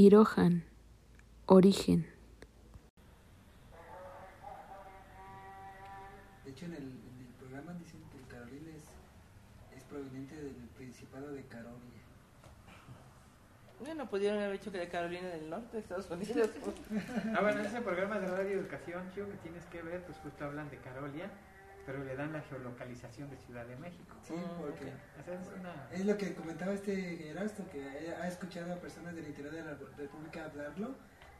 Irohan, origen. De hecho, en el, en el programa dicen que Carolina es, es proveniente del Principado de Carolia. Bueno, pudieron haber hecho que de Carolina del Norte, Estados Unidos. Ah, bueno, ese programa de radio educación, chico, que tienes que ver, pues justo hablan de Carolia, pero le dan la geolocalización de Ciudad de México. Sí, porque O sea, es una... es lo que comentaba este Erasto, que ha escuchado a personas del interior de la República hablarlo,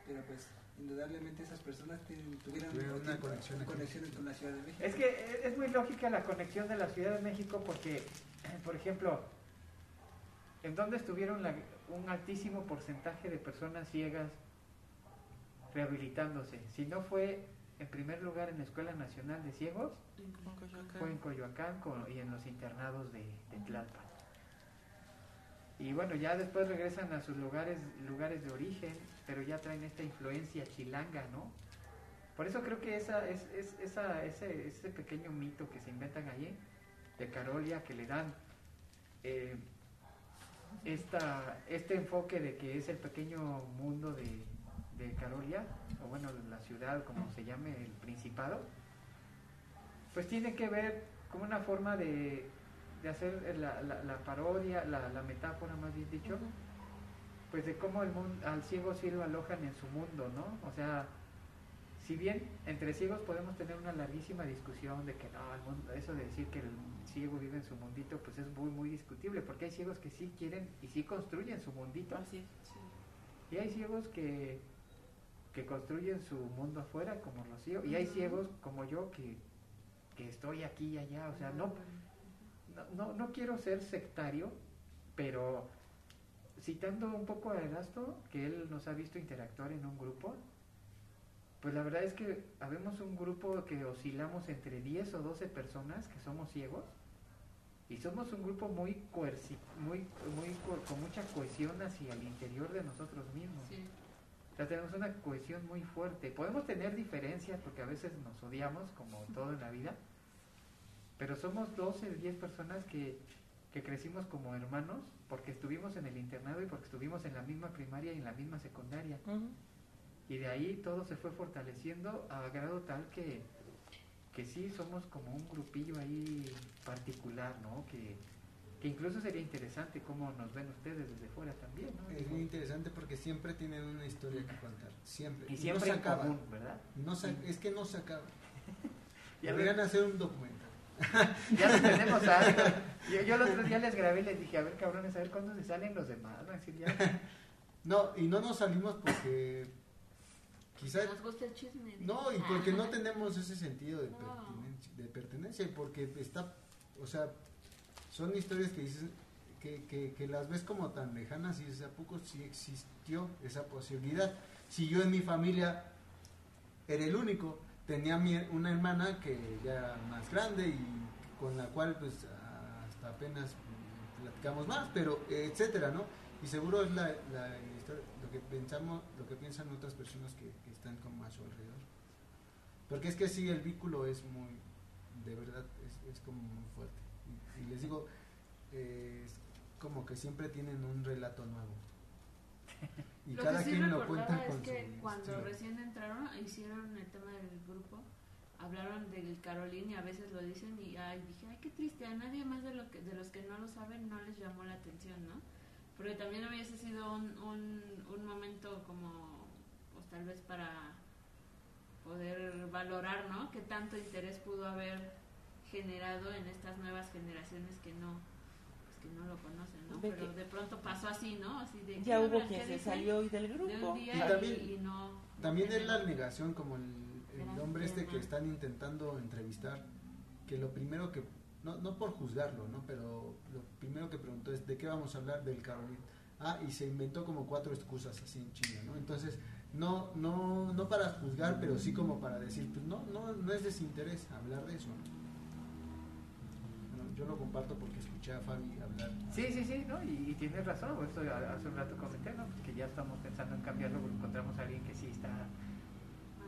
pero pues indudablemente esas personas tienen- tuvieron Tuvieron una conexión aquí. conexiones con la Ciudad de México. Es que es muy lógica la conexión de la Ciudad de México porque, por ejemplo, ¿en dónde estuvieron la- un altísimo porcentaje de personas ciegas rehabilitándose? Si no fue en primer lugar en la Escuela Nacional de Ciegos, fue en Coyoacán con- y en los internados de, de Tlalpan. Y bueno, ya después regresan a sus lugares, lugares de origen, pero ya traen esta influencia chilanga, ¿no? Por eso creo que esa, es, es- esa, ese, ese pequeño mito que se inventan allí de Carolia, que le dan eh, esta, este enfoque de que es el pequeño mundo de, de Carolia, o bueno, la ciudad, como se llame, el Principado, pues tiene que ver con una forma de, de hacer la, la- la parodia, la, la metáfora más bien dicho, pues de cómo el mundo, al ciego sí lo alojan en su mundo, ¿no? O sea, si bien entre ciegos podemos tener una larguísima discusión de que no, el mundo- eso de decir que el ciego vive en su mundito, pues es muy, muy discutible, porque hay ciegos que sí quieren y sí construyen su mundito, Así y hay ciegos que, que construyen su mundo afuera, como los ciegos, y hay ciegos como yo que, que estoy aquí y allá, o sea, no, no, no, quiero ser sectario, pero citando un poco a Erasto, que él nos ha visto interactuar en un grupo, pues la verdad es que habemos un grupo que oscilamos entre 10 o 12 personas que somos ciegos y somos un grupo muy muy, muy co- con mucha cohesión hacia el interior de nosotros mismos. Sea, tenemos una cohesión muy fuerte. Podemos tener diferencias porque a veces nos odiamos, como todo en la vida, pero somos 12, 10 personas que, que crecimos como hermanos porque estuvimos en el internado y porque estuvimos en la misma primaria y en la misma secundaria. Y de ahí todo se fue fortaleciendo a grado tal que, que sí somos como un grupillo ahí particular, ¿no? Que, que incluso sería interesante cómo nos ven ustedes desde fuera también, ¿no? Es muy interesante porque siempre tienen una historia que contar. Siempre. Y siempre no en se acaba. común, ¿verdad? No se- es que no se acaba. Ya Deberían hacer un documental. Ya lo tenemos algo. Yo, yo el otro día les grabé y les dije, a ver cabrones, a ver cuándo se salen los demás. Decir, ya. No, y no nos salimos porque quizá Nos gusta el chisme. no y porque no tenemos ese sentido de No. pertinencia, de pertenencia y porque está, o sea, son historias que dices que, que, las ves como tan lejanas y dices, ¿a poco sí existió esa posibilidad? Si yo en mi familia era el único, tenía una hermana que ya más grande y con la cual pues hasta apenas platicamos más, pero etcétera, ¿no? Y seguro es la, historia- lo que pensamos, lo que piensan otras personas que, que están como a su alrededor. Porque es que sí, el vínculo es muy, de verdad, es, es como muy fuerte. Y, y les digo, eh, es como que siempre tienen un relato nuevo. Y Lo cada que sí quien lo cuenta es con que su cuando estilo. recién entraron, hicieron el tema del grupo, hablaron del Carolín y a veces lo dicen y ay, dije, ay, qué triste, a nadie más de, lo que, de los que no lo saben no les llamó la atención, ¿no? Porque también hubiese sido un, un, un momento como, pues tal vez para poder valorar, ¿no? Qué tanto interés pudo haber generado en estas nuevas generaciones que no pues que no lo conocen, ¿no? Pero que- de pronto pasó así, ¿no? Así de Ya ¿qué hubo quien ¿Qué se salió hoy del de grupo. un día Y también- y no También es la negación, como el, el hombre este que están intentando entrevistar, que lo primero que, no, no por juzgarlo, ¿no? Pero lo primero que preguntó es, ¿de qué vamos a hablar del Carolina? Ah, y se inventó como cuatro excusas así en China, ¿no? Entonces, no, no, no para juzgar, pero sí como para decir, pues no, no, no es desinterés hablar de eso, ¿no? Yo lo comparto porque escuché a Fabi hablar. Sí, sí, sí, ¿no? Y, y tienes razón, esto hace un rato comenté, ¿no? Pues que ya estamos pensando en cambiarlo porque encontramos a alguien que sí está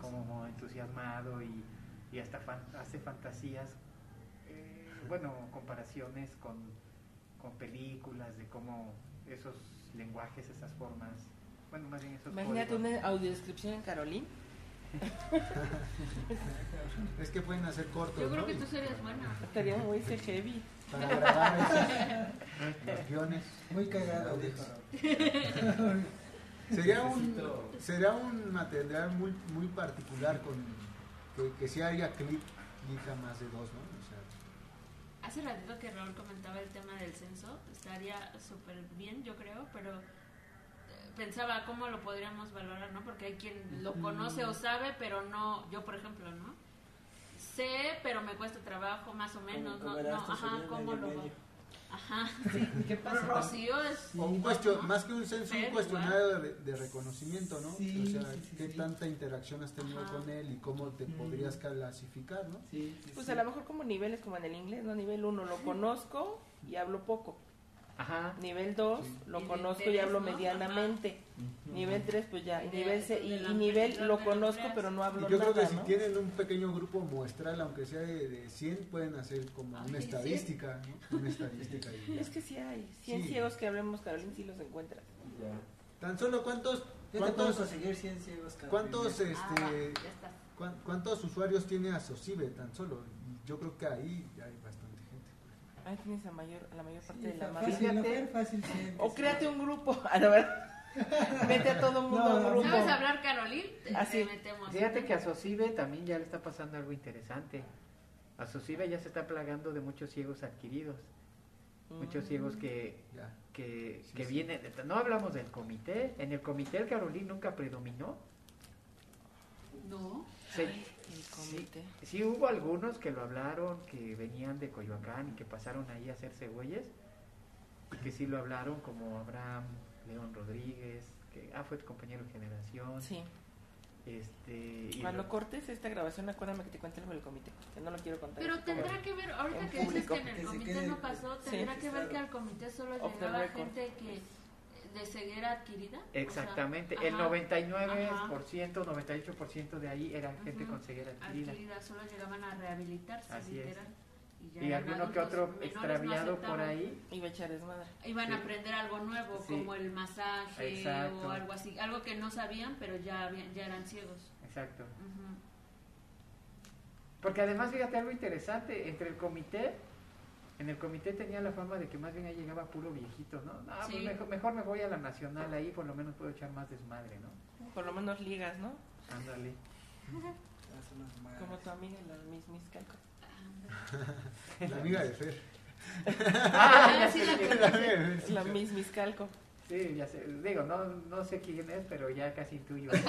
como entusiasmado y, y hasta fan- hace fantasías, eh, bueno, comparaciones con, con películas de cómo esos lenguajes, esas formas, bueno, bueno, más bien esos Imagínate códigos. una audiodescripción en Carolín. Es que pueden hacer cortos, Yo creo ¿no? que tú serías buena. Estaría muy ese heavy. Para grabar esos, los guiones. Muy cagado. Sería un, sería un material muy, muy particular con que, que si haya clic, clic a más de dos, ¿no? O sea, Hace ratito que Raúl comentaba el tema del censo, estaría súper bien, yo creo, pero pensaba cómo lo podríamos valorar, ¿no? Porque hay quien lo conoce o sabe, pero no, yo por ejemplo, ¿no? Sé, pero me cuesta trabajo más o menos, ¿no? ajá, ¿cómo lo medio. Ajá, sí. ¿Qué Pero Rocío es... un cuestion, más que un censo, un Pero cuestionario de, de reconocimiento, ¿no? Sí, o sea, sí, sí, qué sí. tanta interacción has tenido Ajá. con él y cómo te Mm. podrías clasificar, ¿no? Sí, sí, Pues sí. a lo mejor como niveles como en el inglés, ¿no? Nivel 1 lo conozco y hablo poco. Ajá. Nivel 2 Sí. lo conozco y hablo ¿no? medianamente. Nivel 3 pues ya. Y De- nivel, C- y, de y nivel lo conozco pero no hablo Y yo creo nada, que si ¿no? tienen un pequeño grupo muestral, aunque sea de, de 100, pueden hacer como Ay, una estadística, ¿no? Una estadística. ya. Es que sí hay. 100 Sí. ciegos que hablemos, Carolín, sí los encuentras. Tan solo cuántos, Ya cuántos, conseguir 100 ciegos, cabrón. cuántos, Ah, este, ya cuántos usuarios tiene Asocibe tan solo. Yo creo que ahí hay bastante. Ahí tienes la mayor, la mayor parte Sí, de la fácil, 100. O créate un grupo. A la verdad. Mete a todo mundo No, a un grupo. ¿Sabes hablar, Carolín? Te, Así. te metemos. Fíjate que a Sosive también ya le está pasando algo interesante. A Sosive ya se está plagando de muchos ciegos adquiridos. Muchos ciegos que, Ya. que, Sí, que sí. vienen. No hablamos del comité. En el comité el Carolín nunca predominó. No. Se- comité. Sí hubo algunos que lo hablaron, que venían de Coyoacán y que pasaron ahí a hacerse güeyes, y que sí lo hablaron, como Abraham, León Rodríguez, que ah, fue tu compañero de generación. Sí. Este, Cuando lo- cortes esta grabación, acuérdame que te cuente algo del comité, que no lo quiero contar. Pero tendrá que ver, ahorita que dices que en el comité no pasó, Sí. tendrá que ver que al comité solo llegaba gente que de ceguera adquirida. o sea, Exactamente, el ajá, 99%, 98% de ahí eran gente con ceguera adquirida. adquirida, solo llegaban a rehabilitarse, Así es. literal. ya Y alguno que otro no extraviado por ahí. Iba a echar desmadre. Iban Sí. a aprender algo nuevo, Sí. como el masaje Exacto. o algo así, algo que no sabían, pero ya, habían- ya eran ciegos. Exacto. Porque además, fíjate algo interesante, entre el comité, en el comité tenía la fama de que más bien ahí llegaba puro viejito, ¿no? No, pues mejor, mejor me voy a la nacional, ahí por lo menos puedo echar más desmadre, ¿no? Por lo menos ligas, ¿no? Ándale. Como tu amiga, la Miss Miss Calco. La amiga de Fer. Ah, ya sí, la La es. amiga de Fer. La Miss Miss Calco. Sí, ya sé. Digo, no, no sé quién es, pero ya casi intuyo.